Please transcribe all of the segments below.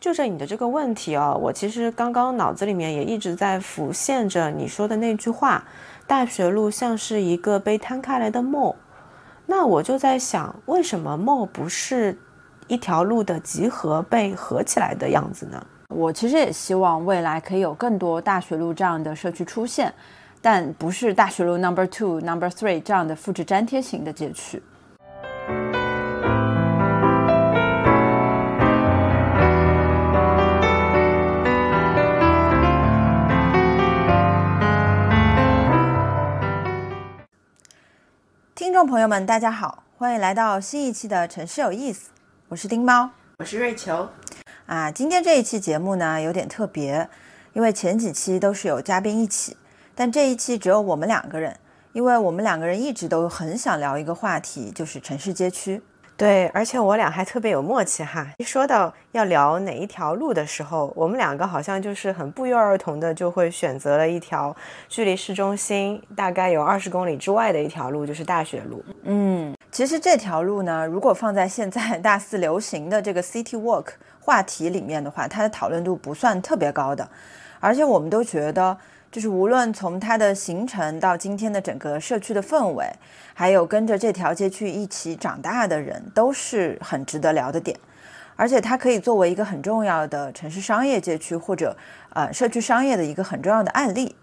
就着你的这个问题啊，我其实刚刚脑子里面也一直在浮现着你说的那句话：“大学路像是一个被摊开来的梦。”那我就在想，为什么梦不是一条路的集合被合起来的样子呢？我其实也希望未来可以有更多大学路这样的社区出现，但不是大学路 Number Two、Number Three 这样的复制粘贴型的街区。听众朋友们，大家好，欢迎来到新一期的城市有意思，我是丁猫，我是瑞秋。啊，今天这一期节目呢有点特别，因为前几期都是有嘉宾一起，但这一期只有我们两个人，因为我们两个人一直都很想聊一个话题，就是城市街区。对，而且我俩还特别有默契哈。一说到要聊哪一条路的时候，我们两个好像就是很不约而同的就会选择了一条距离市中心大概有二十公里之外的一条路，就是大学路。嗯，其实这条路呢，如果放在现在大肆流行的这个 City Walk 话题里面的话，它的讨论度不算特别高的，而且我们都觉得。就是无论从它的形成到今天的整个社区的氛围，还有跟着这条街区一起长大的人，都是很值得聊的点。而且它可以作为一个很重要的城市商业街区或者呃社区商业的一个很重要的案例。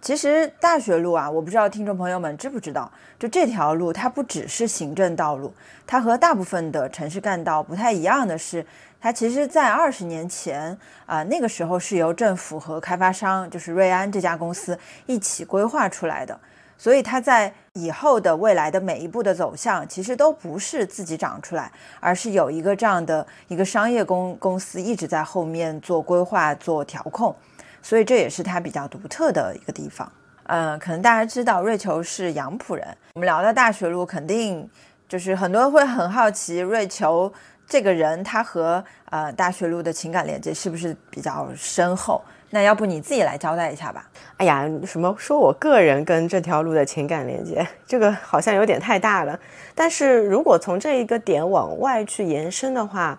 其实大学路啊，我不知道听众朋友们知不知道，就这条路它不只是行政道路，它和大部分的城市干道不太一样的是。它其实，在二十年前啊，那个时候是由政府和开发商，就是瑞安这家公司一起规划出来的。所以它在以后的未来的每一步的走向，其实都不是自己长出来，而是有一个这样的一个商业公公司一直在后面做规划、做调控。所以这也是它比较独特的一个地方。嗯，可能大家知道瑞秋是杨浦人，我们聊到大学路，肯定就是很多人会很好奇瑞秋。这个人他和呃大学路的情感连接是不是比较深厚？那要不你自己来交代一下吧。哎呀，什么说我个人跟这条路的情感连接，这个好像有点太大了。但是如果从这一个点往外去延伸的话，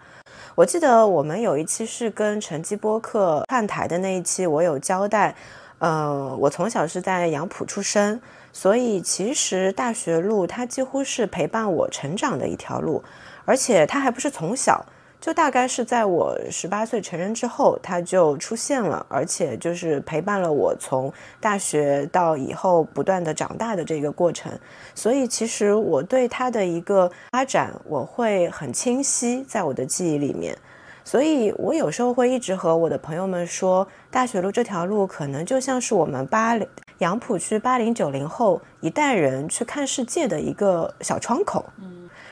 我记得我们有一期是跟陈基播客串台的那一期，我有交代，呃，我从小是在杨浦出生，所以其实大学路它几乎是陪伴我成长的一条路。而且他还不是从小，就大概是在我十八岁成人之后，他就出现了，而且就是陪伴了我从大学到以后不断的长大的这个过程。所以其实我对他的一个发展，我会很清晰在我的记忆里面。所以我有时候会一直和我的朋友们说，大学路这条路可能就像是我们八零杨浦区八零九零后一代人去看世界的一个小窗口。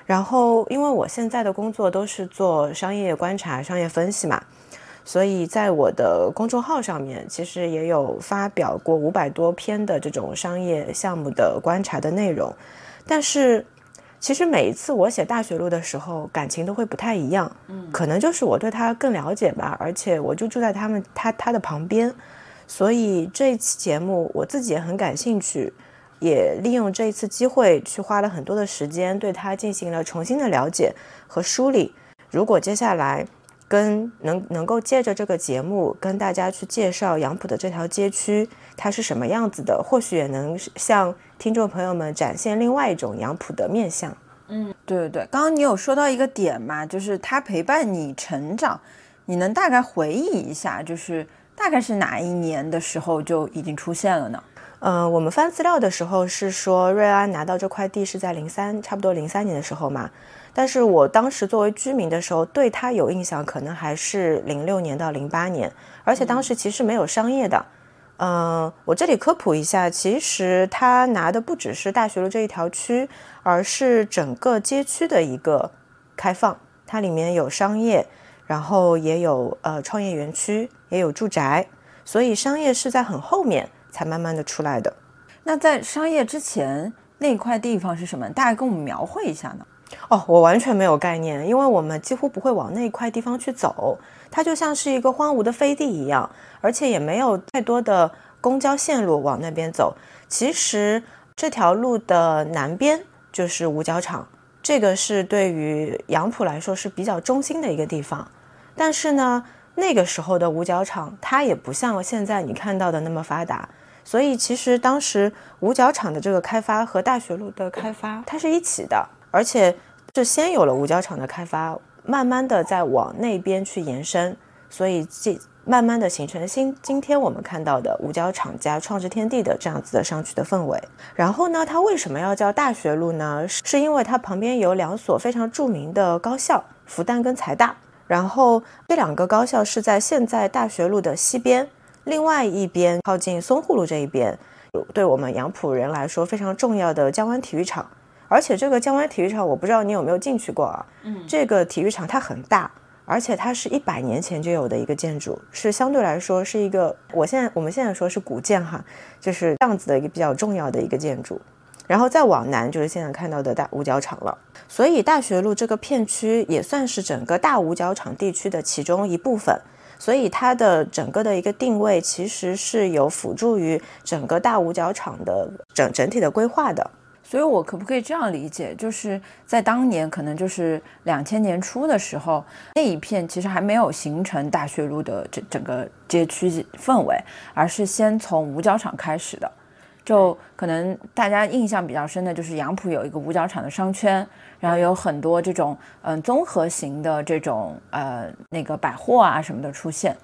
然后，因为我现在的工作都是做商业观察、商业分析嘛，所以在我的公众号上面，其实也有发表过五百多篇的这种商业项目的观察的内容。但是，其实每一次我写大学路的时候，感情都会不太一样。嗯，可能就是我对他更了解吧，而且我就住在他们他他的旁边，所以这一期节目我自己也很感兴趣。也利用这一次机会，去花了很多的时间，对他进行了重新的了解和梳理。如果接下来跟能能够借着这个节目跟大家去介绍杨浦的这条街区，它是什么样子的，或许也能向听众朋友们展现另外一种杨浦的面相。嗯，对对对，刚刚你有说到一个点嘛，就是他陪伴你成长，你能大概回忆一下，就是大概是哪一年的时候就已经出现了呢？嗯，我们翻资料的时候是说瑞安拿到这块地是在零三，差不多零三年的时候嘛。但是我当时作为居民的时候，对它有印象，可能还是零六年到零八年。而且当时其实没有商业的。嗯，我这里科普一下，其实他拿的不只是大学路这一条区，而是整个街区的一个开放。它里面有商业，然后也有呃创业园区，也有住宅，所以商业是在很后面。才慢慢的出来的。那在商业之前那块地方是什么？大概跟我们描绘一下呢？哦，我完全没有概念，因为我们几乎不会往那块地方去走。它就像是一个荒芜的飞地一样，而且也没有太多的公交线路往那边走。其实这条路的南边就是五角场，这个是对于杨浦来说是比较中心的一个地方。但是呢，那个时候的五角场它也不像现在你看到的那么发达，所以其实当时五角场的这个开发和大学路的开发它是一起的，而且是先有了五角场的开发。慢慢的在往那边去延伸，所以这慢慢的形成新今天我们看到的五角场加创智天地的这样子的商区的氛围。然后呢，它为什么要叫大学路呢？是因为它旁边有两所非常著名的高校，复旦跟财大。然后这两个高校是在现在大学路的西边，另外一边靠近淞沪路这一边，对我们杨浦人来说非常重要的江湾体育场。而且这个江湾体育场，我不知道你有没有进去过啊？嗯，这个体育场它很大，而且它是一百年前就有的一个建筑，是相对来说是一个，我现在我们现在说是古建哈，就是这样子的一个比较重要的一个建筑。然后再往南就是现在看到的大五角场了。所以大学路这个片区也算是整个大五角场地区的其中一部分，所以它的整个的一个定位其实是有辅助于整个大五角场的整整体的规划的。所以，我可不可以这样理解，就是在当年可能就是两千年初的时候，那一片其实还没有形成大学路的整整个街区氛围，而是先从五角场开始的。就可能大家印象比较深的就是杨浦有一个五角场的商圈，然后有很多这种嗯综合型的这种呃那个百货啊什么的出现。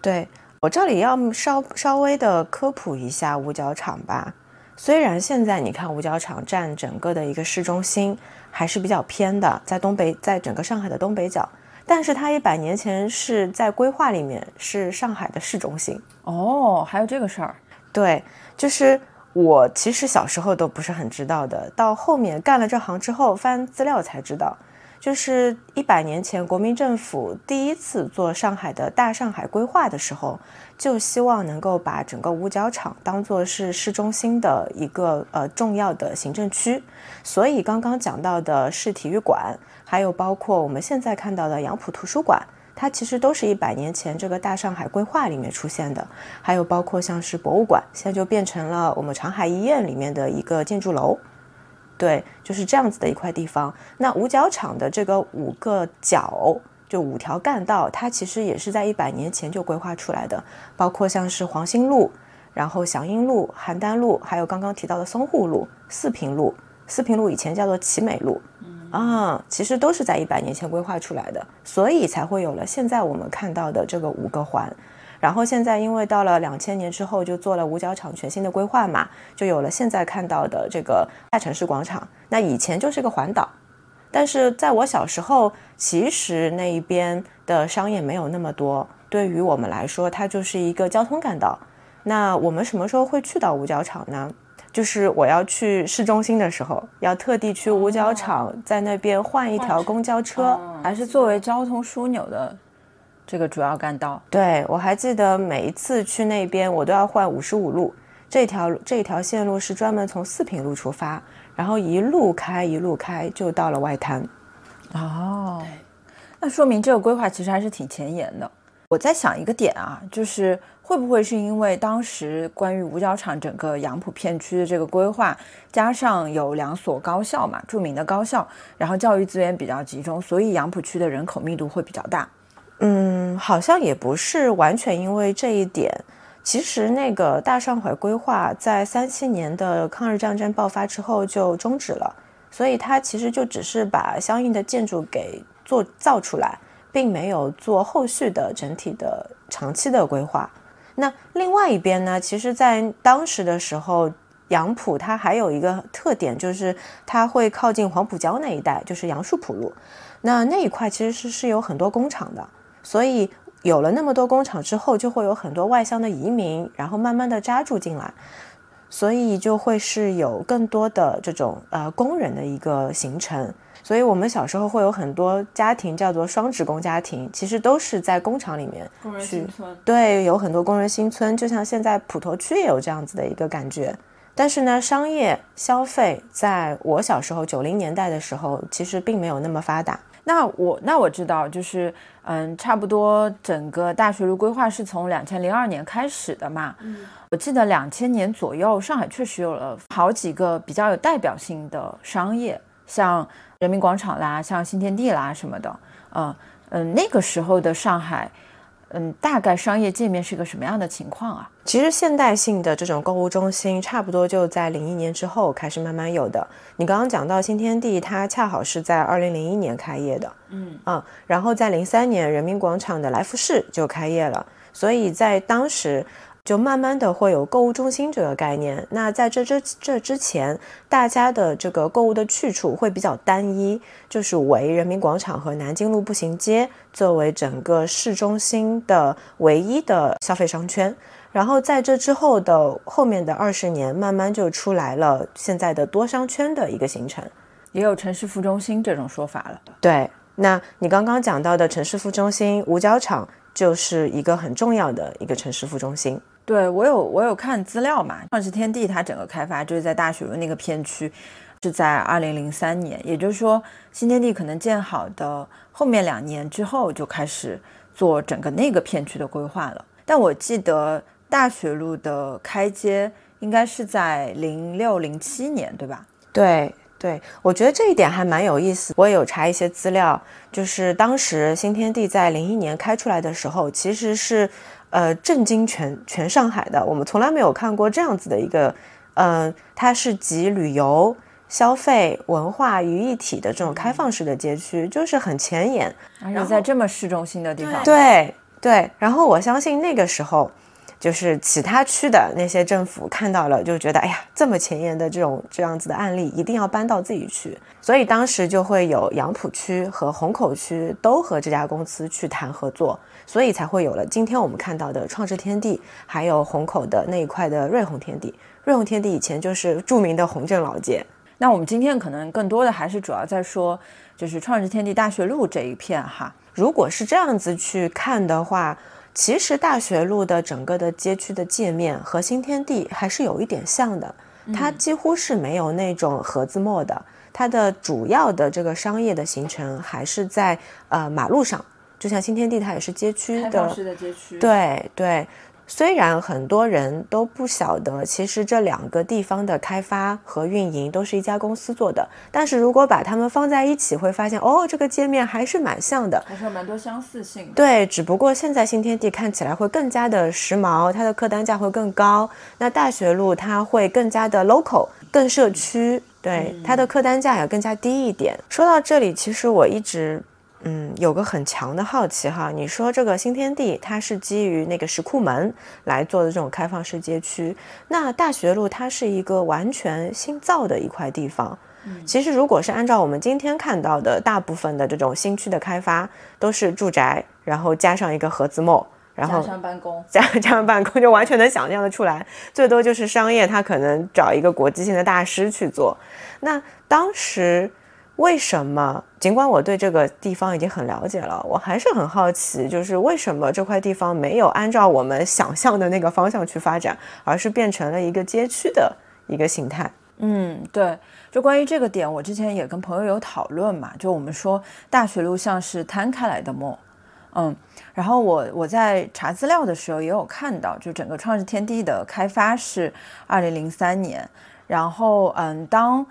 对我这里要稍稍微的科普一下五角场吧。虽然现在你看五角场占整个的一个市中心还是比较偏的，在东北，在整个上海的东北角，但是它一百年前是在规划里面是上海的市中心哦，还有这个事儿？对，就是我其实小时候都不是很知道的，到后面干了这行之后翻资料才知道。就是一百年前，国民政府第一次做上海的大上海规划的时候，就希望能够把整个五角场当做是市中心的一个呃重要的行政区。所以刚刚讲到的市体育馆，还有包括我们现在看到的杨浦图书馆，它其实都是一百年前这个大上海规划里面出现的。还有包括像是博物馆，现在就变成了我们长海医院里面的一个建筑楼。对，就是这样子的一块地方。那五角场的这个五个角，就五条干道，它其实也是在一百年前就规划出来的。包括像是黄兴路，然后祥英路、邯郸路，还有刚刚提到的淞沪路、四平路。四平路以前叫做奇美路，啊，其实都是在一百年前规划出来的，所以才会有了现在我们看到的这个五个环。然后现在因为到了两千年之后，就做了五角场全新的规划嘛，就有了现在看到的这个大城市广场。那以前就是个环岛，但是在我小时候，其实那一边的商业没有那么多，对于我们来说，它就是一个交通干道。那我们什么时候会去到五角场呢？就是我要去市中心的时候，要特地去五角场，在那边换一条公交车，还是作为交通枢纽的。这个主要干道，对我还记得每一次去那边，我都要换五十五路。这条这条线路是专门从四平路出发，然后一路开一路开，就到了外滩。哦，那说明这个规划其实还是挺前沿的。我在想一个点啊，就是会不会是因为当时关于五角场整个杨浦片区的这个规划，加上有两所高校嘛，著名的高校，然后教育资源比较集中，所以杨浦区的人口密度会比较大。嗯，好像也不是完全因为这一点。其实那个大上海规划在三七年的抗日战争爆发之后就终止了，所以它其实就只是把相应的建筑给做造出来，并没有做后续的整体的长期的规划。那另外一边呢，其实在当时的时候，杨浦它还有一个特点，就是它会靠近黄浦江那一带，就是杨树浦路，那那一块其实是是有很多工厂的。所以有了那么多工厂之后，就会有很多外乡的移民，然后慢慢的扎住进来，所以就会是有更多的这种呃工人的一个形成。所以我们小时候会有很多家庭叫做双职工家庭，其实都是在工厂里面工人新村。对，有很多工人新村，就像现在普陀区也有这样子的一个感觉。但是呢，商业消费在我小时候九零年代的时候，其实并没有那么发达。那我那我知道，就是嗯，差不多整个大学路规划是从两千零二年开始的嘛。嗯，我记得两千年左右，上海确实有了好几个比较有代表性的商业，像人民广场啦，像新天地啦什么的。嗯嗯，那个时候的上海。嗯，大概商业界面是个什么样的情况啊？其实现代性的这种购物中心，差不多就在零一年之后开始慢慢有的。你刚刚讲到新天地，它恰好是在二零零一年开业的，嗯啊，然后在零三年人民广场的来福士就开业了，所以在当时。就慢慢的会有购物中心这个概念。那在这之这之前，大家的这个购物的去处会比较单一，就是为人民广场和南京路步行街作为整个市中心的唯一的消费商圈。然后在这之后的后面的二十年，慢慢就出来了现在的多商圈的一个形成，也有城市副中心这种说法了。对，那你刚刚讲到的城市副中心五角场，就是一个很重要的一个城市副中心。对我有我有看资料嘛，创世天地它整个开发就是在大学路那个片区，是在二零零三年，也就是说新天地可能建好的后面两年之后就开始做整个那个片区的规划了。但我记得大学路的开街应该是在零六零七年，对吧？对对，我觉得这一点还蛮有意思。我也有查一些资料，就是当时新天地在零一年开出来的时候，其实是。呃，震惊全全上海的，我们从来没有看过这样子的一个，嗯，它是集旅游、消费、文化于一体的这种开放式的街区，就是很前沿，而且在这么市中心的地方。对对，然后我相信那个时候。就是其他区的那些政府看到了，就觉得哎呀，这么前沿的这种这样子的案例，一定要搬到自己去。所以当时就会有杨浦区和虹口区都和这家公司去谈合作，所以才会有了今天我们看到的创智天地，还有虹口的那一块的瑞虹天地。瑞虹天地以前就是著名的虹镇老街。那我们今天可能更多的还是主要在说，就是创智天地大学路这一片哈。如果是这样子去看的话。其实大学路的整个的街区的界面和新天地还是有一点像的，它几乎是没有那种盒子墨的，它的主要的这个商业的形成还是在呃马路上，就像新天地它也是街区的，街区，对对。虽然很多人都不晓得，其实这两个地方的开发和运营都是一家公司做的，但是如果把它们放在一起，会发现哦，这个界面还是蛮像的，还是有蛮多相似性。对，只不过现在新天地看起来会更加的时髦，它的客单价会更高。那大学路它会更加的 local，更社区，对，它的客单价也更加低一点。说到这里，其实我一直。嗯，有个很强的好奇哈，你说这个新天地它是基于那个石库门来做的这种开放式街区，那大学路它是一个完全新造的一块地方。嗯，其实如果是按照我们今天看到的大部分的这种新区的开发，都是住宅，然后加上一个盒子墨，然后加上办公，加加上办公，就完全能想象的出来。最多就是商业，它可能找一个国际性的大师去做。那当时。为什么？尽管我对这个地方已经很了解了，我还是很好奇，就是为什么这块地方没有按照我们想象的那个方向去发展，而是变成了一个街区的一个形态？嗯，对。就关于这个点，我之前也跟朋友有讨论嘛。就我们说大学路像是摊开来的梦，嗯。然后我我在查资料的时候也有看到，就整个创世天地的开发是二零零三年，然后嗯，当。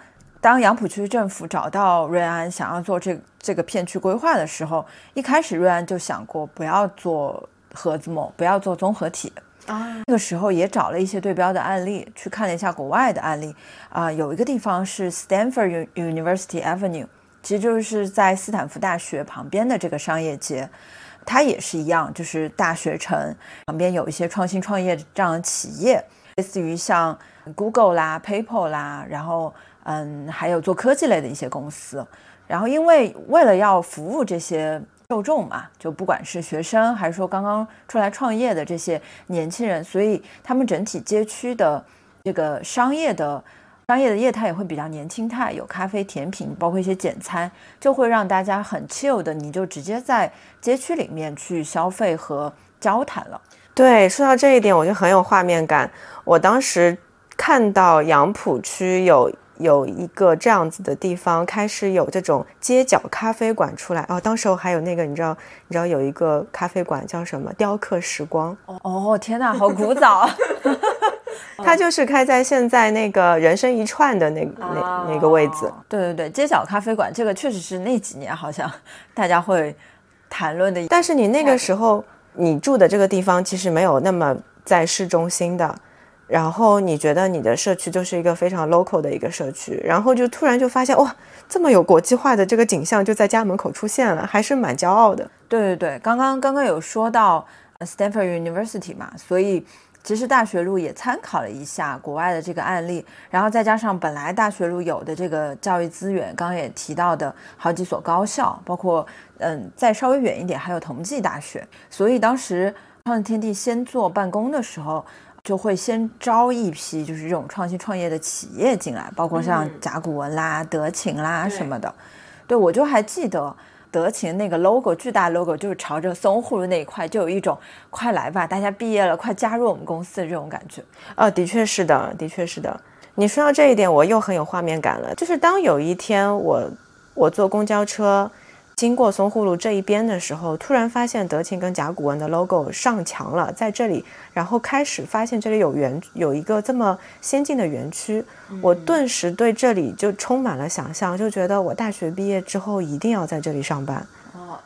当杨浦区政府找到瑞安想要做这这个片区规划的时候，一开始瑞安就想过不要做盒子梦，不要做综合体啊。那个时候也找了一些对标的案例，去看了一下国外的案例啊。有一个地方是 Stanford University Avenue，其实就是在斯坦福大学旁边的这个商业街，它也是一样，就是大学城旁边有一些创新创业这样的企业，类似于像 Google 啦、PayPal 啦，然后。嗯，还有做科技类的一些公司，然后因为为了要服务这些受众嘛，就不管是学生还是说刚刚出来创业的这些年轻人，所以他们整体街区的这个商业的商业的业态也会比较年轻态，有咖啡、甜品，包括一些简餐，就会让大家很 chill 的，你就直接在街区里面去消费和交谈了。对，说到这一点，我就很有画面感。我当时看到杨浦区有。有一个这样子的地方，开始有这种街角咖啡馆出来哦。当时候还有那个，你知道，你知道有一个咖啡馆叫什么？雕刻时光。哦，天哪，好古早。它就是开在现在那个人生一串的那那那个位置。对对对，街角咖啡馆，这个确实是那几年好像大家会谈论的。但是你那个时候你住的这个地方其实没有那么在市中心的。然后你觉得你的社区就是一个非常 local 的一个社区，然后就突然就发现哇，这么有国际化的这个景象就在家门口出现了，还是蛮骄傲的。对对对，刚刚刚刚有说到 Stanford University 嘛，所以其实大学路也参考了一下国外的这个案例，然后再加上本来大学路有的这个教育资源，刚刚也提到的好几所高校，包括嗯再稍微远一点还有同济大学，所以当时创天地先做办公的时候。就会先招一批就是这种创新创业的企业进来，包括像甲骨文啦、德勤啦什么的。对我就还记得德勤那个 logo，巨大 logo 就是朝着淞沪的那一块，就有一种快来吧，大家毕业了，快加入我们公司的这种感觉。啊，的确是的，的确是的。你说到这一点，我又很有画面感了。就是当有一天我我坐公交车。经过淞沪路这一边的时候，突然发现德勤跟甲骨文的 logo 上墙了，在这里，然后开始发现这里有园，有一个这么先进的园区，我顿时对这里就充满了想象，就觉得我大学毕业之后一定要在这里上班。哦，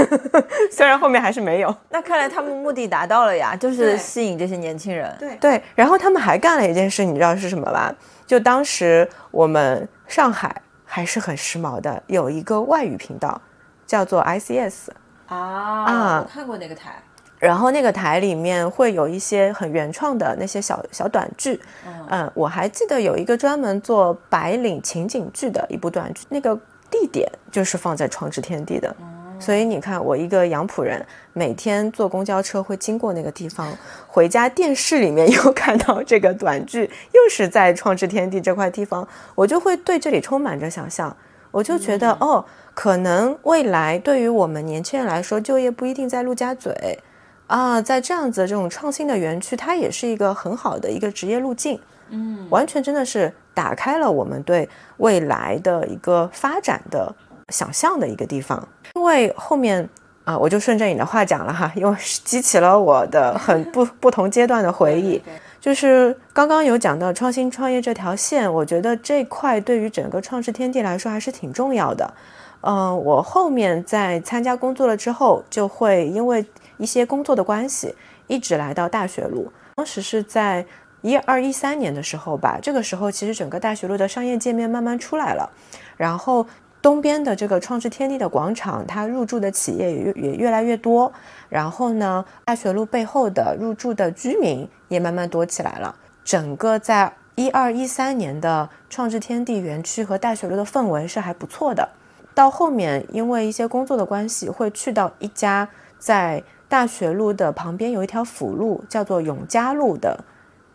虽然后面还是没有。那看来他们目的达到了呀，就是吸引这些年轻人。对对，然后他们还干了一件事，你知道是什么吧？就当时我们上海。还是很时髦的，有一个外语频道，叫做 ICS 啊啊，看过那个台，然后那个台里面会有一些很原创的那些小小短剧，嗯，我还记得有一个专门做白领情景剧的一部短剧，那个地点就是放在创智天地的。所以你看，我一个杨浦人，每天坐公交车会经过那个地方，回家电视里面 又看到这个短剧，又是在创智天地这块地方，我就会对这里充满着想象。我就觉得，哦，可能未来对于我们年轻人来说，就业不一定在陆家嘴啊，在这样子这种创新的园区，它也是一个很好的一个职业路径。嗯，完全真的是打开了我们对未来的一个发展的。想象的一个地方，因为后面啊，我就顺着你的话讲了哈，因为激起了我的很不不同阶段的回忆，就是刚刚有讲到创新创业这条线，我觉得这块对于整个创世天地来说还是挺重要的。嗯，我后面在参加工作了之后，就会因为一些工作的关系，一直来到大学路。当时是在一二一三年的时候吧，这个时候其实整个大学路的商业界面慢慢出来了，然后。东边的这个创智天地的广场，它入驻的企业也越也越来越多。然后呢，大学路背后的入驻的居民也慢慢多起来了。整个在一二一三年的创智天地园区和大学路的氛围是还不错的。到后面因为一些工作的关系，会去到一家在大学路的旁边有一条辅路，叫做永嘉路的，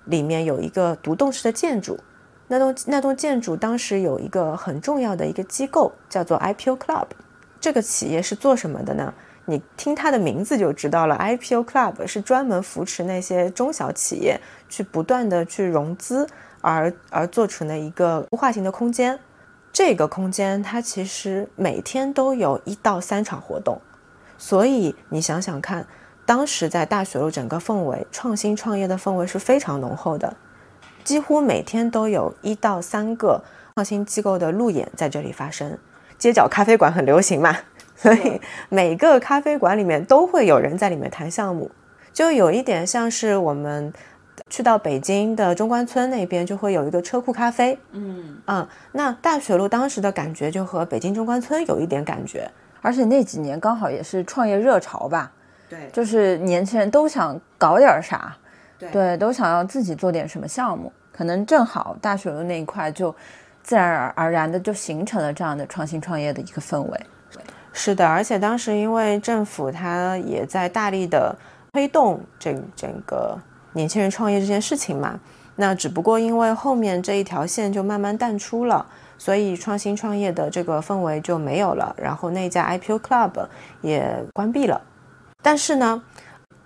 里面有一个独栋式的建筑。那栋那栋建筑当时有一个很重要的一个机构，叫做 IPO Club。这个企业是做什么的呢？你听它的名字就知道了。IPO Club 是专门扶持那些中小企业去不断的去融资而而做成的一个孵化型的空间。这个空间它其实每天都有一到三场活动，所以你想想看，当时在大学路整个氛围，创新创业的氛围是非常浓厚的。几乎每天都有一到三个创新机构的路演在这里发生。街角咖啡馆很流行嘛，所以每个咖啡馆里面都会有人在里面谈项目，就有一点像是我们去到北京的中关村那边就会有一个车库咖啡。嗯嗯，那大学路当时的感觉就和北京中关村有一点感觉，而且那几年刚好也是创业热潮吧。对，就是年轻人都想搞点啥。对，都想要自己做点什么项目，可能正好大学的那一块就自然而而然的就形成了这样的创新创业的一个氛围。是的，而且当时因为政府它也在大力的推动这整个年轻人创业这件事情嘛，那只不过因为后面这一条线就慢慢淡出了，所以创新创业的这个氛围就没有了，然后那家 IPO Club 也关闭了。但是呢。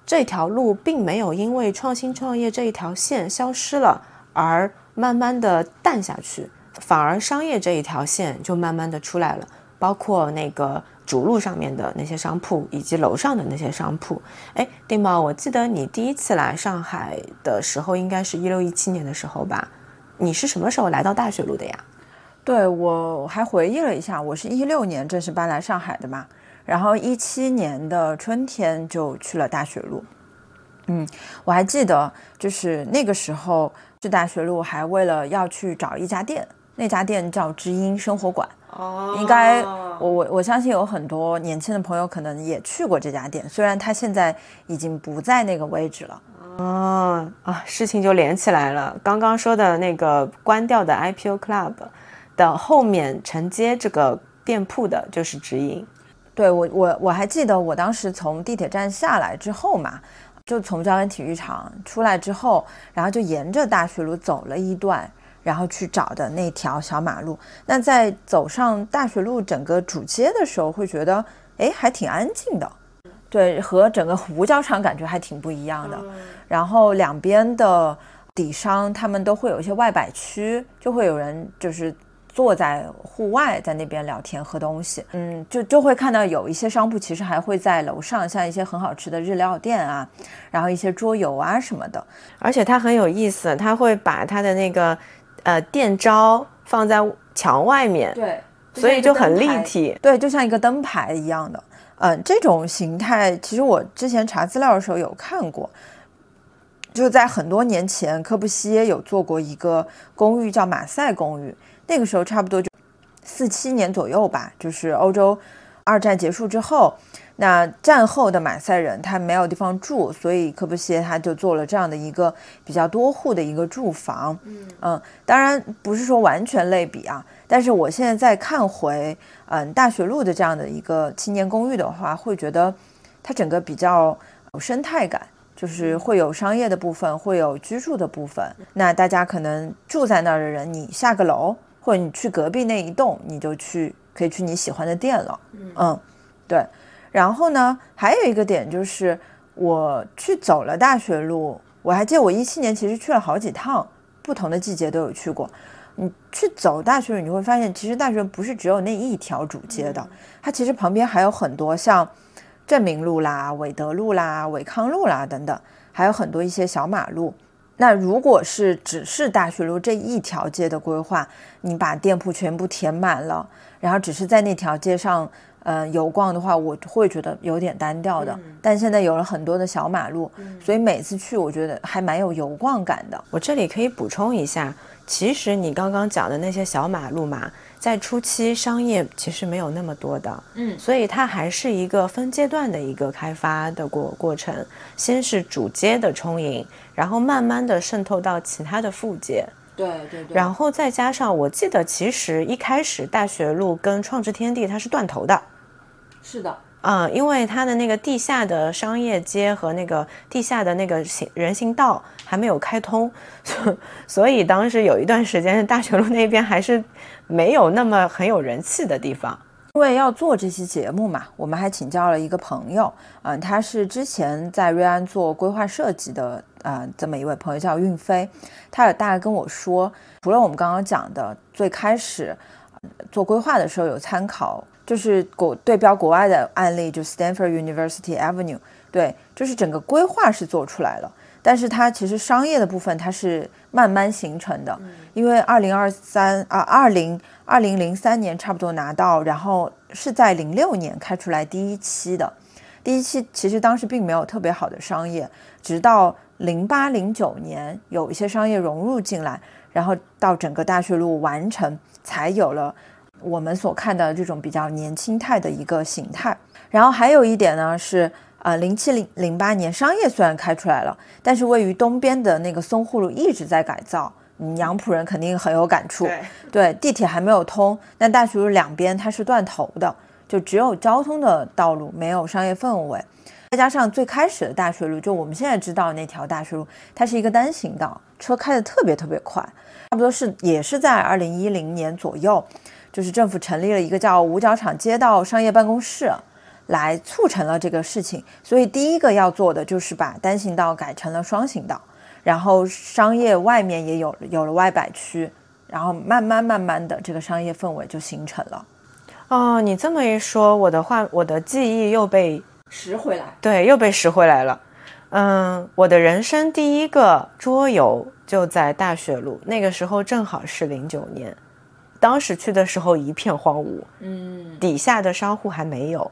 这条路并没有因为创新创业这一条线消失了而慢慢的淡下去，反而商业这一条线就慢慢的出来了，包括那个主路上面的那些商铺，以及楼上的那些商铺。哎，丁宝，我记得你第一次来上海的时候，应该是一六一七年的时候吧？你是什么时候来到大学路的呀？对我还回忆了一下，我是一六年正式搬来上海的嘛，然后一七年的春天就去了大学路。嗯，我还记得，就是那个时候去大学路，还为了要去找一家店，那家店叫知音生活馆。哦，应该我我我相信有很多年轻的朋友可能也去过这家店，虽然它现在已经不在那个位置了。哦啊，事情就连起来了。刚刚说的那个关掉的 IPO Club 的后面承接这个店铺的就是知音。对我我我还记得我当时从地铁站下来之后嘛。就从交联体育场出来之后，然后就沿着大学路走了一段，然后去找的那条小马路。那在走上大学路整个主街的时候，会觉得，哎，还挺安静的，对，和整个胡椒场感觉还挺不一样的。然后两边的底商他们都会有一些外摆区，就会有人就是。坐在户外，在那边聊天喝东西，嗯，就就会看到有一些商铺其实还会在楼上，像一些很好吃的日料店啊，然后一些桌游啊什么的，而且它很有意思，它会把它的那个呃店招放在墙外面，对，所以就很立体，对，就像一个灯牌一样的，嗯，这种形态其实我之前查资料的时候有看过，就在很多年前，柯布西耶有做过一个公寓叫马赛公寓。那个时候差不多就四七年左右吧，就是欧洲二战结束之后，那战后的马赛人他没有地方住，所以科布西耶他就做了这样的一个比较多户的一个住房。嗯当然不是说完全类比啊，但是我现在再看回嗯大学路的这样的一个青年公寓的话，会觉得它整个比较有生态感。就是会有商业的部分，会有居住的部分。那大家可能住在那儿的人，你下个楼。或者你去隔壁那一栋，你就去可以去你喜欢的店了。嗯，对。然后呢，还有一个点就是，我去走了大学路。我还记得我一七年其实去了好几趟，不同的季节都有去过。你去走大学路，你会发现其实大学不是只有那一条主街的，它其实旁边还有很多像正明路啦、韦德路啦、伟康路啦等等，还有很多一些小马路。那如果是只是大学路这一条街的规划，你把店铺全部填满了，然后只是在那条街上，呃，游逛的话，我会觉得有点单调的。但现在有了很多的小马路，所以每次去，我觉得还蛮有游逛感的。我这里可以补充一下，其实你刚刚讲的那些小马路嘛。在初期，商业其实没有那么多的，嗯，所以它还是一个分阶段的一个开发的过过程。先是主街的充盈，然后慢慢的渗透到其他的副街，对对对，然后再加上，我记得其实一开始大学路跟创智天地它是断头的，是的。嗯，因为它的那个地下的商业街和那个地下的那个行人行道还没有开通，所以当时有一段时间，大学路那边还是没有那么很有人气的地方。因为要做这期节目嘛，我们还请教了一个朋友，嗯，他是之前在瑞安做规划设计的，呃，这么一位朋友叫运飞，他有大概跟我说，除了我们刚刚讲的最开始做规划的时候有参考。就是国对标国外的案例，就 Stanford University Avenue，对，就是整个规划是做出来了，但是它其实商业的部分它是慢慢形成的，因为二零二三啊，二零二零零三年差不多拿到，然后是在零六年开出来第一期的，第一期其实当时并没有特别好的商业，直到零八零九年有一些商业融入进来，然后到整个大学路完成，才有了。我们所看到的这种比较年轻态的一个形态，然后还有一点呢是，呃，零七零零八年商业虽然开出来了，但是位于东边的那个淞沪路一直在改造，杨浦人肯定很有感触。对，地铁还没有通，那大学路两边它是断头的，就只有交通的道路，没有商业氛围。再加上最开始的大学路，就我们现在知道那条大学路，它是一个单行道，车开的特别特别快，差不多是也是在二零一零年左右。就是政府成立了一个叫五角场街道商业办公室，来促成了这个事情。所以第一个要做的就是把单行道改成了双行道，然后商业外面也有有了外摆区，然后慢慢慢慢的这个商业氛围就形成了。哦，你这么一说，我的话，我的记忆又被拾回来，对，又被拾回来了。嗯，我的人生第一个桌游就在大学路，那个时候正好是零九年，当时去的时候一片荒芜，嗯，底下的商户还没有，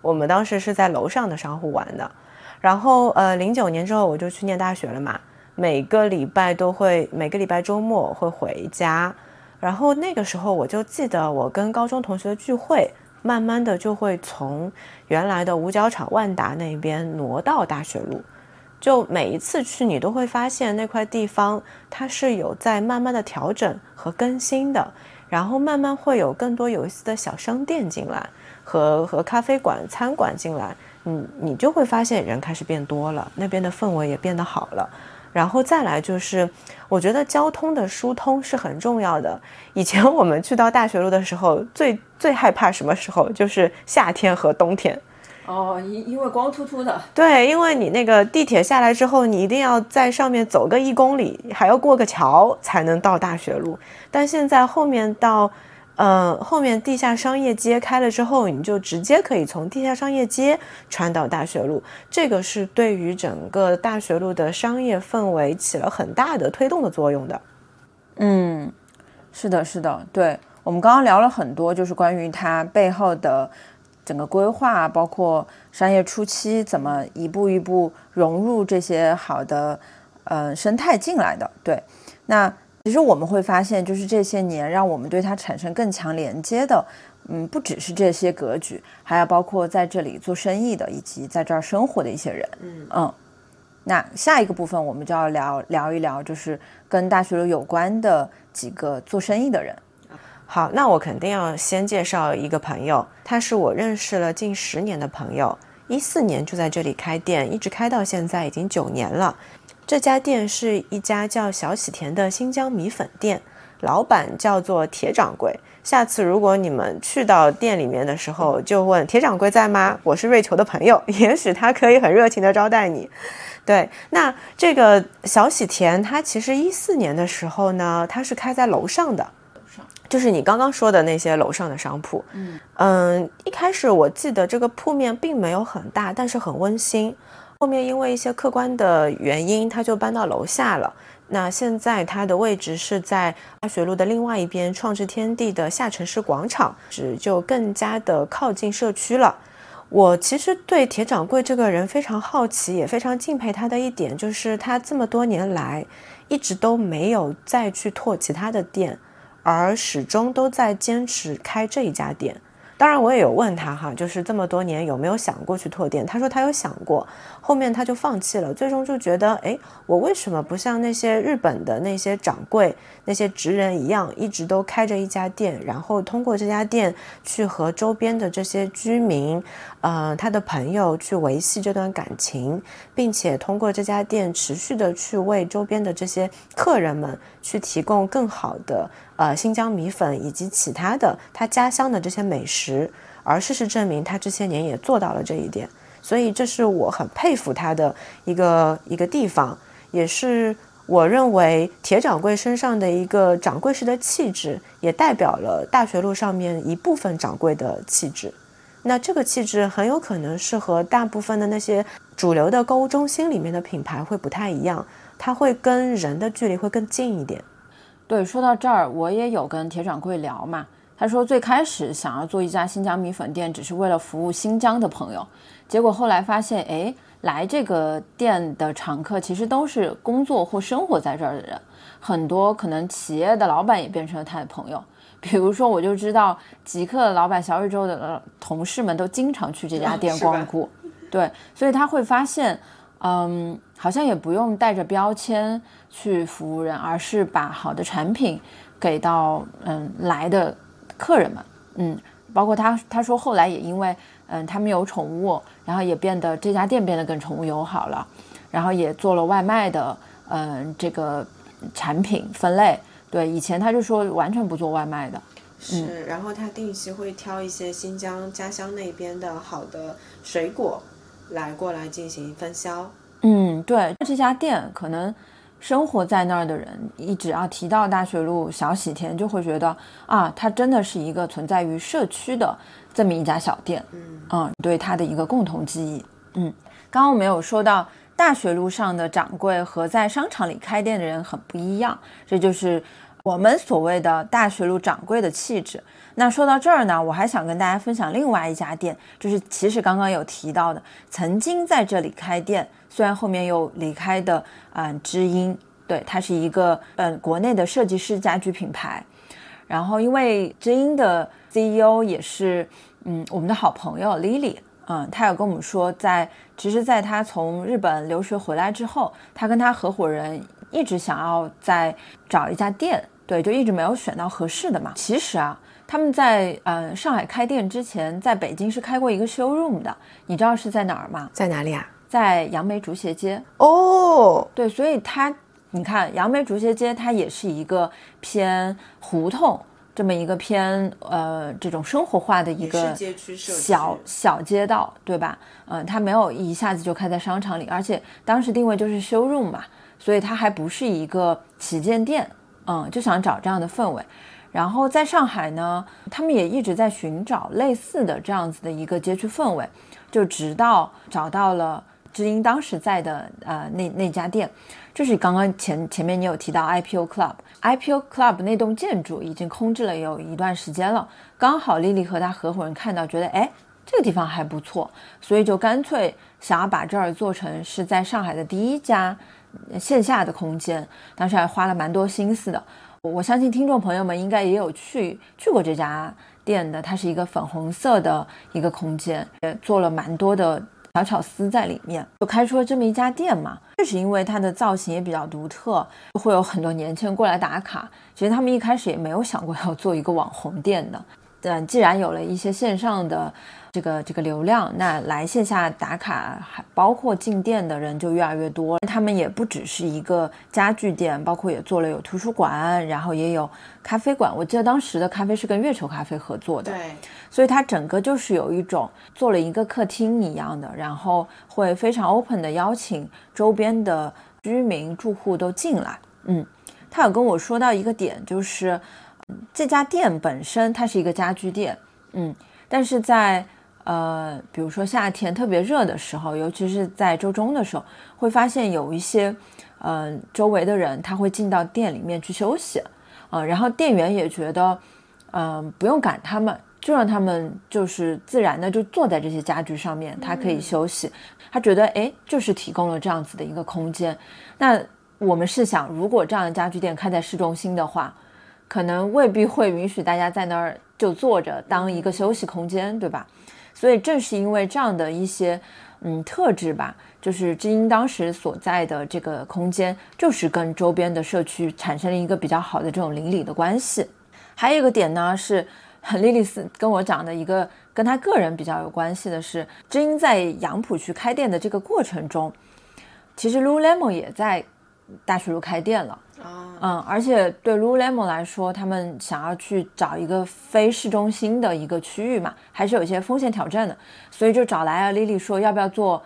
我们当时是在楼上的商户玩的。然后，呃，零九年之后我就去念大学了嘛，每个礼拜都会，每个礼拜周末会回家。然后那个时候我就记得，我跟高中同学的聚会，慢慢的就会从原来的五角场万达那边挪到大学路。就每一次去，你都会发现那块地方它是有在慢慢的调整和更新的，然后慢慢会有更多有意思的小商店进来，和和咖啡馆、餐馆进来，你你就会发现人开始变多了，那边的氛围也变得好了。然后再来就是，我觉得交通的疏通是很重要的。以前我们去到大学路的时候，最最害怕什么时候？就是夏天和冬天。哦，因因为光秃秃的。对，因为你那个地铁下来之后，你一定要在上面走个一公里，还要过个桥才能到大学路。但现在后面到，呃，后面地下商业街开了之后，你就直接可以从地下商业街穿到大学路。这个是对于整个大学路的商业氛围起了很大的推动的作用的。嗯，是的，是的，对我们刚刚聊了很多，就是关于它背后的。整个规划包括商业初期怎么一步一步融入这些好的呃生态进来的。对，那其实我们会发现，就是这些年让我们对它产生更强连接的，嗯，不只是这些格局，还要包括在这里做生意的以及在这儿生活的一些人。嗯嗯，那下一个部分我们就要聊聊一聊，就是跟大学楼有关的几个做生意的人。好，那我肯定要先介绍一个朋友，他是我认识了近十年的朋友，一四年就在这里开店，一直开到现在已经九年了。这家店是一家叫小喜田的新疆米粉店，老板叫做铁掌柜。下次如果你们去到店里面的时候，就问铁掌柜在吗？我是瑞秋的朋友，也许他可以很热情的招待你。对，那这个小喜田，他其实一四年的时候呢，他是开在楼上的。就是你刚刚说的那些楼上的商铺，嗯嗯，一开始我记得这个铺面并没有很大，但是很温馨。后面因为一些客观的原因，他就搬到楼下了。那现在它的位置是在大学路的另外一边，创智天地的下城市广场，是就更加的靠近社区了。我其实对铁掌柜这个人非常好奇，也非常敬佩他的一点，就是他这么多年来一直都没有再去拓其他的店。而始终都在坚持开这一家店。当然，我也有问他哈，就是这么多年有没有想过去拓店？他说他有想过，后面他就放弃了。最终就觉得，哎，我为什么不像那些日本的那些掌柜、那些职人一样，一直都开着一家店，然后通过这家店去和周边的这些居民，呃，他的朋友去维系这段感情，并且通过这家店持续的去为周边的这些客人们去提供更好的。呃，新疆米粉以及其他的他家乡的这些美食，而事实证明，他这些年也做到了这一点，所以这是我很佩服他的一个一个地方，也是我认为铁掌柜身上的一个掌柜式的气质，也代表了大学路上面一部分掌柜的气质。那这个气质很有可能是和大部分的那些主流的购物中心里面的品牌会不太一样，它会跟人的距离会更近一点。对，说到这儿，我也有跟铁掌柜聊嘛。他说最开始想要做一家新疆米粉店，只是为了服务新疆的朋友。结果后来发现，哎，来这个店的常客其实都是工作或生活在这儿的人，很多可能企业的老板也变成了他的朋友。比如说，我就知道极客老板小宇宙的同事们都经常去这家店光顾。对，所以他会发现。嗯，好像也不用带着标签去服务人，而是把好的产品给到嗯来的客人们。嗯，包括他他说后来也因为嗯他们有宠物，然后也变得这家店变得更宠物友好了，然后也做了外卖的嗯这个产品分类。对，以前他就说完全不做外卖的。是，然后他定期会挑一些新疆家乡那边的好的水果。来过来进行分销，嗯，对，这家店可能生活在那儿的人，一只要提到大学路小喜田，就会觉得啊，它真的是一个存在于社区的这么一家小店。嗯对它的一个共同记忆。嗯，刚刚我们有说到大学路上的掌柜和在商场里开店的人很不一样，这就是我们所谓的大学路掌柜的气质。那说到这儿呢，我还想跟大家分享另外一家店，就是其实刚刚有提到的，曾经在这里开店，虽然后面又离开的，嗯，知音，对，它是一个嗯国内的设计师家居品牌。然后因为知音的 CEO 也是嗯我们的好朋友 Lily，嗯，他有跟我们说，在其实，在他从日本留学回来之后，他跟他合伙人一直想要再找一家店，对，就一直没有选到合适的嘛。其实啊。他们在呃上海开店之前，在北京是开过一个 showroom 的，你知道是在哪儿吗？在哪里啊？在杨梅竹斜街。哦，对，所以它，你看杨梅竹斜街，它也是一个偏胡同这么一个偏呃这种生活化的一个小小街道，对吧？嗯，它没有一下子就开在商场里，而且当时定位就是 showroom 嘛，所以它还不是一个旗舰店，嗯，就想找这样的氛围。然后在上海呢，他们也一直在寻找类似的这样子的一个街区氛围，就直到找到了知音当时在的呃那那家店，就是刚刚前前面你有提到 IPO Club，IPO Club 那栋建筑已经空置了有一段时间了，刚好丽丽和她合伙人看到，觉得哎这个地方还不错，所以就干脆想要把这儿做成是在上海的第一家线下的空间，当时还花了蛮多心思的。我相信听众朋友们应该也有去去过这家店的，它是一个粉红色的一个空间，也做了蛮多的小巧思在里面，就开出了这么一家店嘛。就是因为它的造型也比较独特，会有很多年轻人过来打卡。其实他们一开始也没有想过要做一个网红店的，但既然有了一些线上的。这个这个流量，那来线下打卡，还包括进店的人就越来越多。他们也不只是一个家具店，包括也做了有图书馆，然后也有咖啡馆。我记得当时的咖啡是跟月球咖啡合作的，对，所以它整个就是有一种做了一个客厅一样的，然后会非常 open 的邀请周边的居民住户都进来。嗯，他有跟我说到一个点，就是这家店本身它是一个家居店，嗯，但是在呃，比如说夏天特别热的时候，尤其是在周中的时候，会发现有一些，呃，周围的人他会进到店里面去休息，啊，然后店员也觉得，嗯，不用赶他们，就让他们就是自然的就坐在这些家具上面，他可以休息。他觉得，哎，就是提供了这样子的一个空间。那我们试想，如果这样的家具店开在市中心的话，可能未必会允许大家在那儿就坐着当一个休息空间，对吧？所以正是因为这样的一些嗯特质吧，就是知音当时所在的这个空间，就是跟周边的社区产生了一个比较好的这种邻里的关系。还有一个点呢，是莉莉丝跟我讲的一个跟他个人比较有关系的是，知音在杨浦区开店的这个过程中，其实 Lululemon 也在大学路开店了。嗯，而且对 Lululemon 来说，他们想要去找一个非市中心的一个区域嘛，还是有一些风险挑战的，所以就找来了 Lily 说要不要做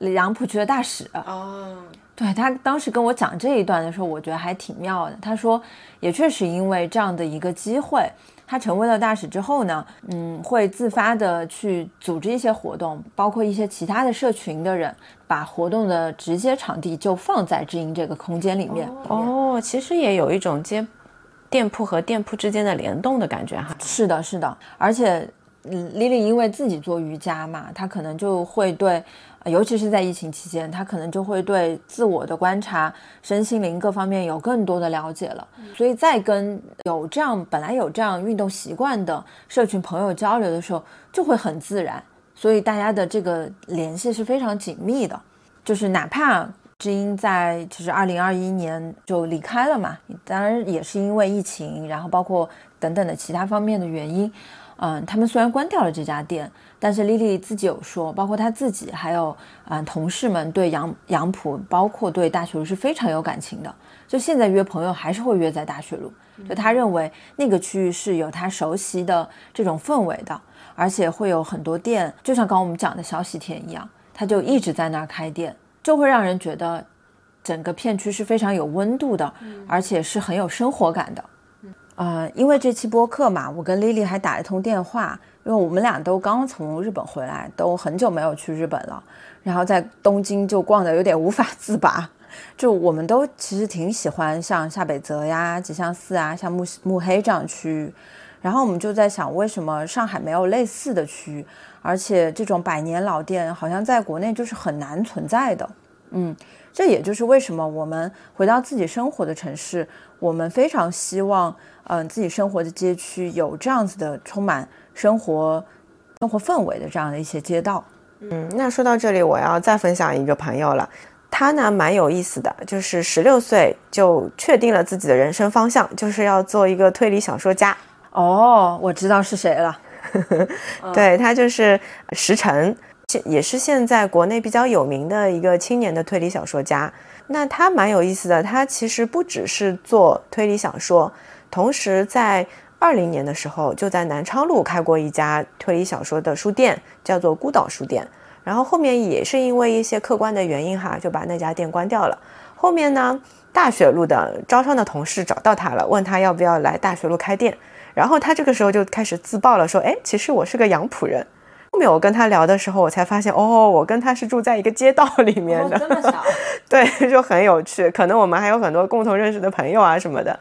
杨浦区的大使。哦，对他当时跟我讲这一段的时候，我觉得还挺妙的。他说，也确实因为这样的一个机会。他成为了大使之后呢，嗯，会自发的去组织一些活动，包括一些其他的社群的人，把活动的直接场地就放在知音这个空间里面。哦，其实也有一种接店铺和店铺之间的联动的感觉哈。是的，是的，而且，嗯，Lily 因为自己做瑜伽嘛，她可能就会对。尤其是在疫情期间，他可能就会对自我的观察、身心灵各方面有更多的了解了。所以在跟有这样本来有这样运动习惯的社群朋友交流的时候，就会很自然。所以大家的这个联系是非常紧密的。就是哪怕知音在其实二零二一年就离开了嘛，当然也是因为疫情，然后包括等等的其他方面的原因。嗯，他们虽然关掉了这家店。但是丽丽自己有说，包括她自己，还有啊同事们对杨杨浦，包括对大学路是非常有感情的。就现在约朋友还是会约在大学路，就他认为那个区域是有他熟悉的这种氛围的，而且会有很多店，就像刚我们讲的小喜田一样，他就一直在那儿开店，就会让人觉得整个片区是非常有温度的，而且是很有生活感的。呃，因为这期播客嘛，我跟 Lily 还打了一通电话，因为我们俩都刚从日本回来，都很久没有去日本了，然后在东京就逛得有点无法自拔。就我们都其实挺喜欢像下北泽呀、吉祥寺啊、像目目黑这样区域，然后我们就在想，为什么上海没有类似的区域？而且这种百年老店好像在国内就是很难存在的。嗯，这也就是为什么我们回到自己生活的城市，我们非常希望，嗯，自己生活的街区有这样子的充满生活生活氛围的这样的一些街道。嗯，那说到这里，我要再分享一个朋友了。他呢蛮有意思的，就是十六岁就确定了自己的人生方向，就是要做一个推理小说家。哦，我知道是谁了。对他就是石晨，也是现在国内比较有名的一个青年的推理小说家。那他蛮有意思的，他其实不只是做推理小说，同时在二零年的时候就在南昌路开过一家推理小说的书店，叫做孤岛书店。然后后面也是因为一些客观的原因哈，就把那家店关掉了。后面呢，大学路的招商的同事找到他了，问他要不要来大学路开店。然后他这个时候就开始自曝了，说：“哎，其实我是个杨浦人。”后面我跟他聊的时候，我才发现，哦，我跟他是住在一个街道里面的，这么巧，对，就很有趣。可能我们还有很多共同认识的朋友啊什么的。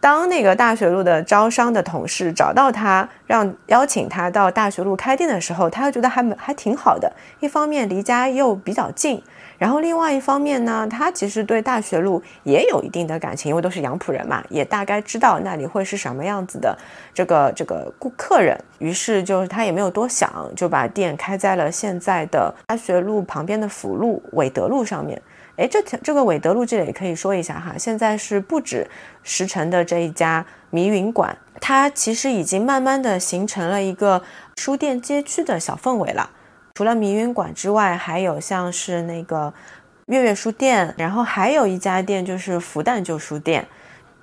当那个大学路的招商的同事找到他，让邀请他到大学路开店的时候，他又觉得还还挺好的。一方面离家又比较近，然后另外一方面呢，他其实对大学路也有一定的感情，因为都是杨浦人嘛，也大概知道那里会是什么样子的这个这个顾客人。于是就是他也没有多想，就把店开在了现在的大学路旁边的辅路伟德路上面。哎，这条这个韦德路这里也可以说一下哈，现在是不止石城的这一家迷云馆，它其实已经慢慢的形成了一个书店街区的小氛围了。除了迷云馆之外，还有像是那个月月书店，然后还有一家店就是复旦旧书店，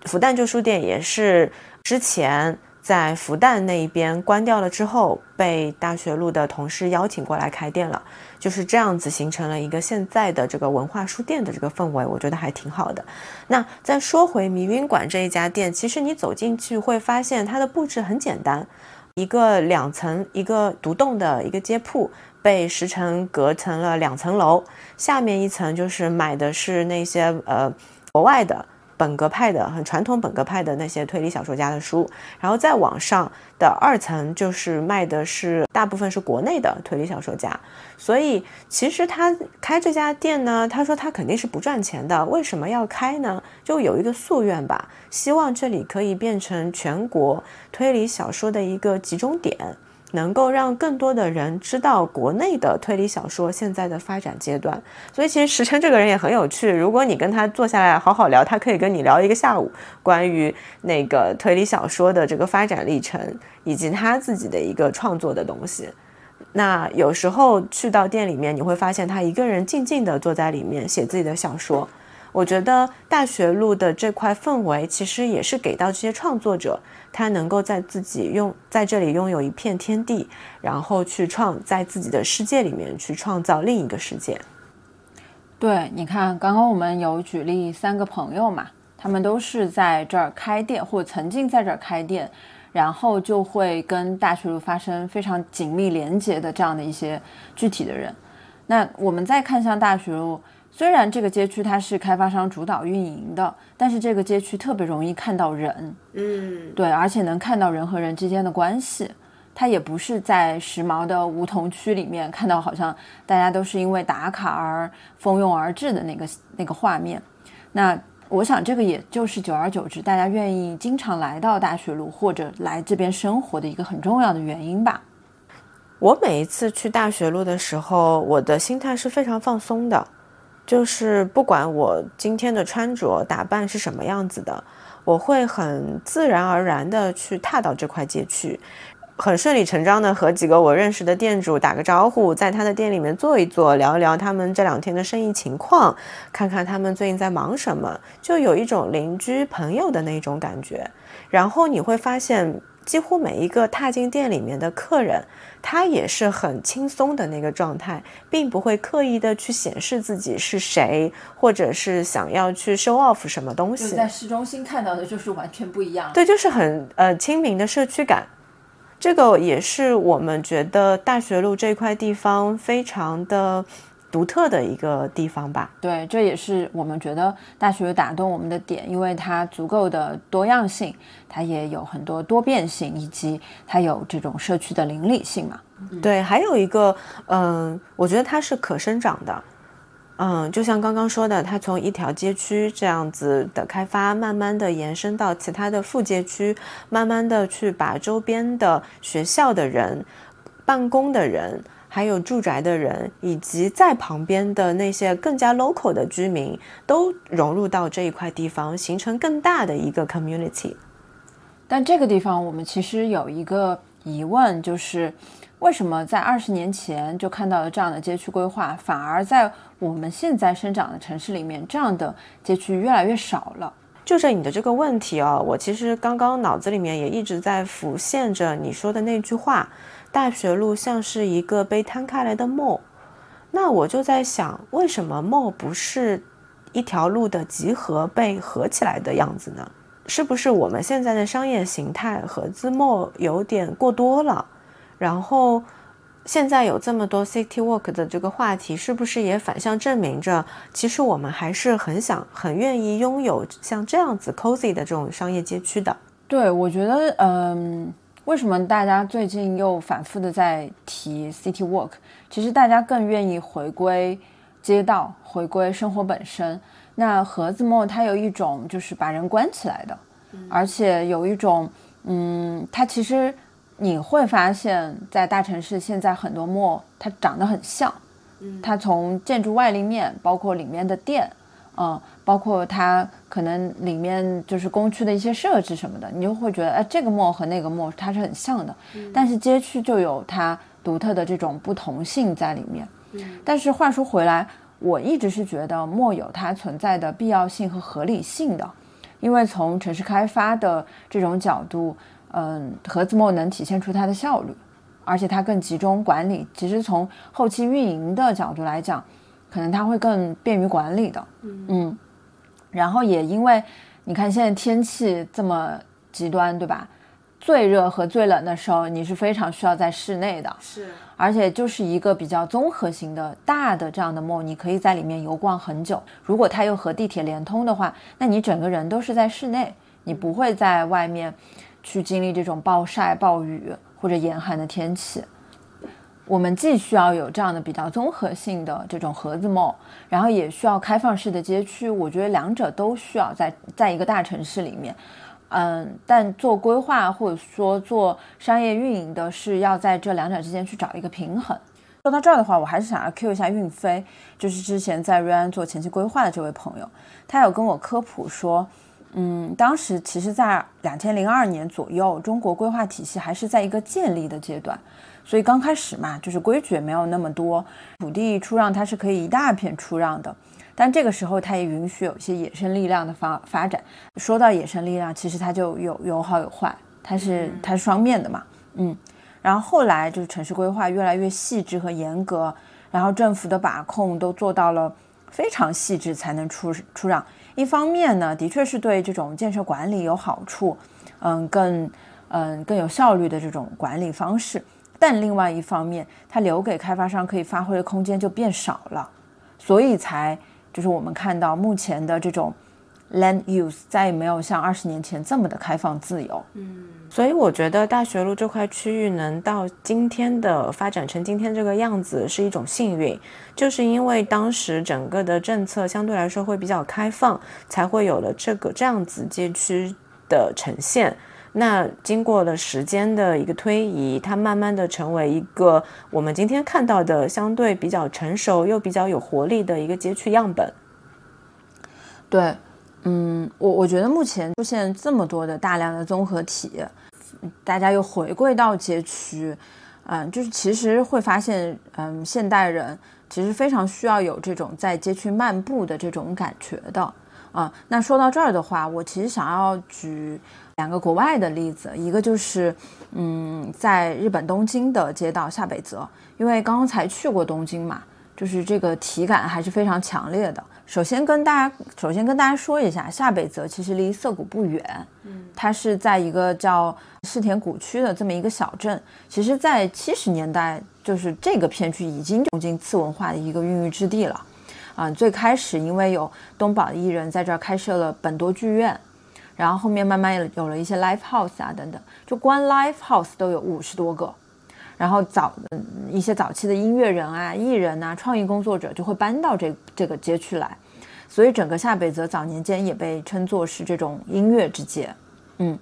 复旦旧书店也是之前。在复旦那一边关掉了之后，被大学路的同事邀请过来开店了，就是这样子形成了一个现在的这个文化书店的这个氛围，我觉得还挺好的。那再说回迷云馆这一家店，其实你走进去会发现它的布置很简单，一个两层一个独栋的一个街铺，被石城隔成了两层楼，下面一层就是买的是那些呃国外的。本格派的很传统本格派的那些推理小说家的书，然后再往上的二层就是卖的是大部分是国内的推理小说家，所以其实他开这家店呢，他说他肯定是不赚钱的，为什么要开呢？就有一个夙愿吧，希望这里可以变成全国推理小说的一个集中点。能够让更多的人知道国内的推理小说现在的发展阶段，所以其实石琛这个人也很有趣。如果你跟他坐下来好好聊，他可以跟你聊一个下午，关于那个推理小说的这个发展历程，以及他自己的一个创作的东西。那有时候去到店里面，你会发现他一个人静静地坐在里面写自己的小说。我觉得大学路的这块氛围，其实也是给到这些创作者，他能够在自己用在这里拥有一片天地，然后去创在自己的世界里面去创造另一个世界。对，你看，刚刚我们有举例三个朋友嘛，他们都是在这儿开店，或曾经在这儿开店，然后就会跟大学路发生非常紧密连接的这样的一些具体的人。那我们再看向大学路。虽然这个街区它是开发商主导运营的，但是这个街区特别容易看到人，嗯，对，而且能看到人和人之间的关系。它也不是在时髦的梧桐区里面看到，好像大家都是因为打卡而蜂拥而至的那个那个画面。那我想，这个也就是久而久之，大家愿意经常来到大学路或者来这边生活的一个很重要的原因吧。我每一次去大学路的时候，我的心态是非常放松的。就是不管我今天的穿着打扮是什么样子的，我会很自然而然的去踏到这块街区，很顺理成章的和几个我认识的店主打个招呼，在他的店里面坐一坐，聊一聊他们这两天的生意情况，看看他们最近在忙什么，就有一种邻居朋友的那种感觉。然后你会发现。几乎每一个踏进店里面的客人，他也是很轻松的那个状态，并不会刻意的去显示自己是谁，或者是想要去 show off 什么东西。在市中心看到的就是完全不一样。对，就是很呃亲民的社区感。这个也是我们觉得大学路这块地方非常的独特的一个地方吧。对，这也是我们觉得大学打动我们的点，因为它足够的多样性，它也有很多多变性，以及它有这种社区的邻里性嘛。对，还有一个，嗯，我觉得它是可生长的。嗯，就像刚刚说的，它从一条街区这样子的开发，慢慢的延伸到其他的副街区，慢慢的去把周边的学校的人、办公的人，还有住宅的人，以及在旁边的那些更加 local 的居民，都融入到这一块地方，形成更大的一个 community。但这个地方，我们其实有一个疑问，就是。为什么在二十年前就看到了这样的街区规划，反而在我们现在生长的城市里面，这样的街区越来越少了？就着你的这个问题哦，我其实刚刚脑子里面也一直在浮现着你说的那句话：大学路像是一个被摊开来的梦。那我就在想，为什么梦不是一条路的集合被合起来的样子呢？是不是我们现在的商业形态合资 mall 有点过多了？然后，现在有这么多 city walk 的这个话题，是不是也反向证明着，其实我们还是很想、很愿意拥有像这样子 cozy 的这种商业街区的？对，我觉得，嗯，为什么大家最近又反复的在提 city walk？其实大家更愿意回归街道，回归生活本身。那盒子 mall 它有一种就是把人关起来的，而且有一种，嗯，它其实。你会发现在大城市，现在很多墨它长得很像，它从建筑外立面，包括里面的店，嗯，包括它可能里面就是工区的一些设置什么的，你就会觉得，哎，这个墨和那个墨它是很像的，但是街区就有它独特的这种不同性在里面。但是话说回来，我一直是觉得墨有它存在的必要性和合理性的，因为从城市开发的这种角度。嗯，盒子墨能体现出它的效率，而且它更集中管理。其实从后期运营的角度来讲，可能它会更便于管理的。嗯，然后也因为你看现在天气这么极端，对吧？最热和最冷的时候，你是非常需要在室内的。是，而且就是一个比较综合型的大的这样的梦，你可以在里面游逛很久。如果它又和地铁连通的话，那你整个人都是在室内，你不会在外面。去经历这种暴晒、暴雨或者严寒的天气，我们既需要有这样的比较综合性的这种盒子 mall，然后也需要开放式的街区。我觉得两者都需要在在一个大城市里面，嗯，但做规划或者说做商业运营的是要在这两者之间去找一个平衡。说到这儿的话，我还是想要 Q 一下运飞，就是之前在瑞安做前期规划的这位朋友，他有跟我科普说。嗯，当时其实，在两千零二年左右，中国规划体系还是在一个建立的阶段，所以刚开始嘛，就是规矩也没有那么多，土地出让它是可以一大片出让的，但这个时候它也允许有一些野生力量的发发展。说到野生力量，其实它就有有好有坏，它是它是双面的嘛，嗯。然后后来就是城市规划越来越细致和严格，然后政府的把控都做到了非常细致，才能出出让。一方面呢，的确是对这种建设管理有好处，嗯，更嗯更有效率的这种管理方式。但另外一方面，它留给开发商可以发挥的空间就变少了，所以才就是我们看到目前的这种 land use 再也没有像二十年前这么的开放自由。嗯。所以我觉得大学路这块区域能到今天的发展成今天这个样子是一种幸运，就是因为当时整个的政策相对来说会比较开放，才会有了这个这样子街区的呈现。那经过了时间的一个推移，它慢慢的成为一个我们今天看到的相对比较成熟又比较有活力的一个街区样本。对，嗯，我我觉得目前出现这么多的大量的综合体。大家又回归到街区，嗯，就是其实会发现，嗯，现代人其实非常需要有这种在街区漫步的这种感觉的，啊。那说到这儿的话，我其实想要举两个国外的例子，一个就是嗯，在日本东京的街道下北泽，因为刚刚才去过东京嘛，就是这个体感还是非常强烈的。首先跟大家，首先跟大家说一下，下北泽其实离涩谷不远，嗯，它是在一个叫世田谷区的这么一个小镇。其实，在七十年代，就是这个片区已经东京次文化的一个孕育之地了，啊，最开始因为有东宝艺人在这儿开设了本多剧院，然后后面慢慢有了一些 live house 啊等等，就光 live house 都有五十多个。然后早一些早期的音乐人啊、艺人啊、创意工作者就会搬到这这个街区来，所以整个下北泽早年间也被称作是这种音乐之街。嗯，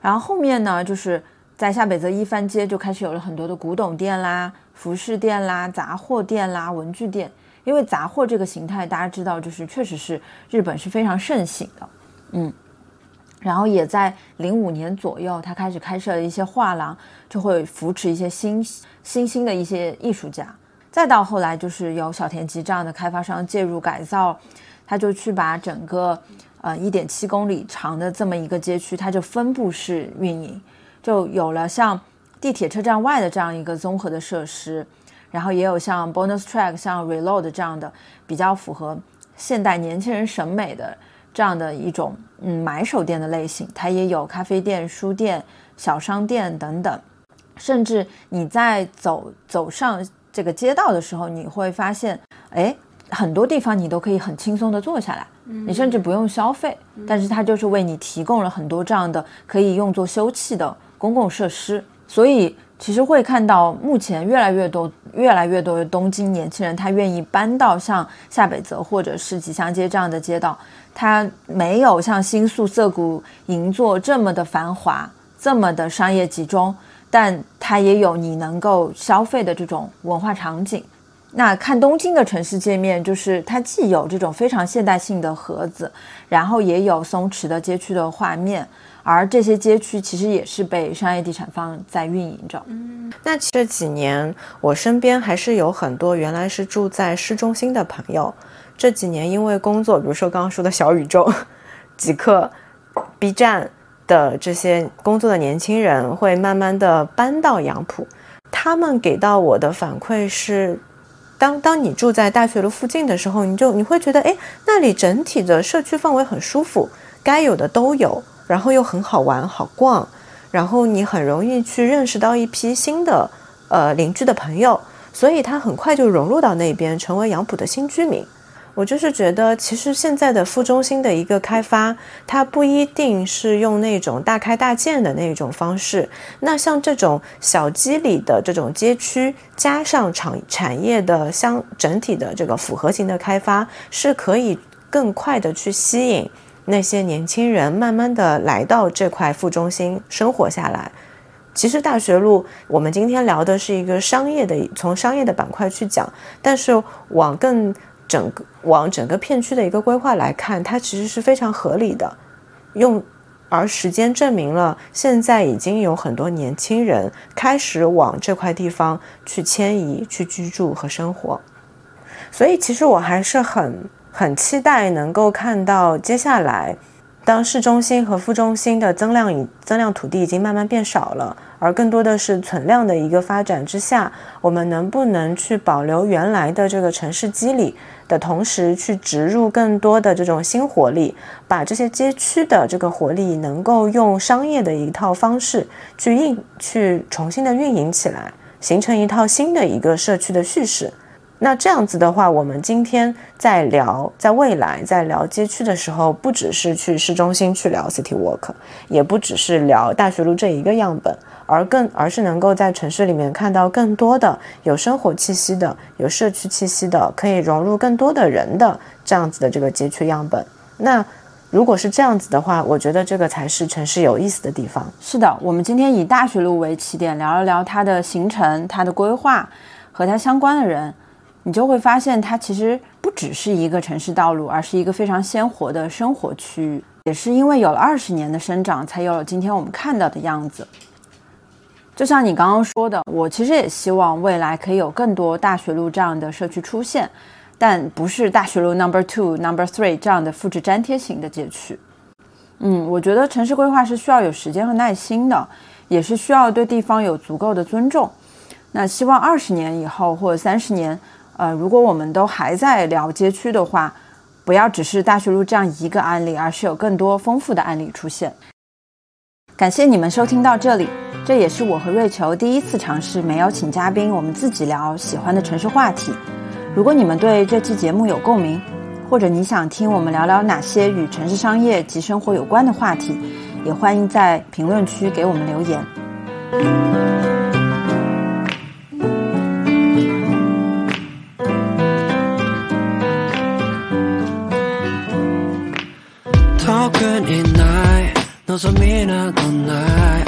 然后后面呢，就是在下北泽一番街就开始有了很多的古董店啦、服饰店啦、杂货店啦、文具店，因为杂货这个形态大家知道，就是确实是日本是非常盛行的。嗯。然后也在零五年左右，他开始开设了一些画廊，就会扶持一些新新兴的一些艺术家。再到后来，就是有小田急这样的开发商介入改造，他就去把整个呃一点七公里长的这么一个街区，它就分布式运营，就有了像地铁车站外的这样一个综合的设施，然后也有像 Bonus Track、像 Reload 这样的比较符合现代年轻人审美的。这样的一种嗯买手店的类型，它也有咖啡店、书店、小商店等等，甚至你在走走上这个街道的时候，你会发现，哎，很多地方你都可以很轻松的坐下来，你甚至不用消费，但是它就是为你提供了很多这样的可以用作休憩的公共设施，所以。其实会看到，目前越来越多、越来越多的东京年轻人，他愿意搬到像下北泽或者是吉祥街这样的街道。它没有像新宿涩谷银座这么的繁华，这么的商业集中，但它也有你能够消费的这种文化场景。那看东京的城市界面，就是它既有这种非常现代性的盒子，然后也有松弛的街区的画面。而这些街区其实也是被商业地产方在运营着。嗯，那这几年我身边还是有很多原来是住在市中心的朋友，这几年因为工作，比如说刚刚说的小宇宙、极客、B 站的这些工作的年轻人，会慢慢的搬到杨浦。他们给到我的反馈是，当当你住在大学路附近的时候，你就你会觉得，哎，那里整体的社区氛围很舒服，该有的都有。然后又很好玩好逛，然后你很容易去认识到一批新的呃邻居的朋友，所以他很快就融入到那边，成为杨浦的新居民。我就是觉得，其实现在的副中心的一个开发，它不一定是用那种大开大建的那种方式。那像这种小基里的这种街区，加上产产业的相整体的这个复合型的开发，是可以更快的去吸引。那些年轻人慢慢的来到这块副中心生活下来。其实大学路，我们今天聊的是一个商业的，从商业的板块去讲。但是往更整个往整个片区的一个规划来看，它其实是非常合理的。用而时间证明了，现在已经有很多年轻人开始往这块地方去迁移、去居住和生活。所以其实我还是很。很期待能够看到接下来，当市中心和副中心的增量已增量土地已经慢慢变少了，而更多的是存量的一个发展之下，我们能不能去保留原来的这个城市机理的同时，去植入更多的这种新活力，把这些街区的这个活力能够用商业的一套方式去运去重新的运营起来，形成一套新的一个社区的叙事。那这样子的话，我们今天在聊，在未来在聊街区的时候，不只是去市中心去聊 City Walk，也不只是聊大学路这一个样本，而更而是能够在城市里面看到更多的有生活气息的、有社区气息的、可以融入更多的人的这样子的这个街区样本。那如果是这样子的话，我觉得这个才是城市有意思的地方。是的，我们今天以大学路为起点，聊了聊它的形成、它的规划和它相关的人。你就会发现它其实不只是一个城市道路，而是一个非常鲜活的生活区域。也是因为有了二十年的生长，才有了今天我们看到的样子。就像你刚刚说的，我其实也希望未来可以有更多大学路这样的社区出现，但不是大学路 Number Two、Number Three 这样的复制粘贴型的街区。嗯，我觉得城市规划是需要有时间和耐心的，也是需要对地方有足够的尊重。那希望二十年以后或者三十年，呃，如果我们都还在聊街区的话，不要只是大学路这样一个案例，而是有更多丰富的案例出现。感谢你们收听到这里，这也是我和瑞秋第一次尝试没有请嘉宾，我们自己聊喜欢的城市话题。如果你们对这期节目有共鸣，或者你想听我们聊聊哪些与城市商业及生活有关的话题，也欢迎在评论区给我们留言。doesn't mean I don't lie.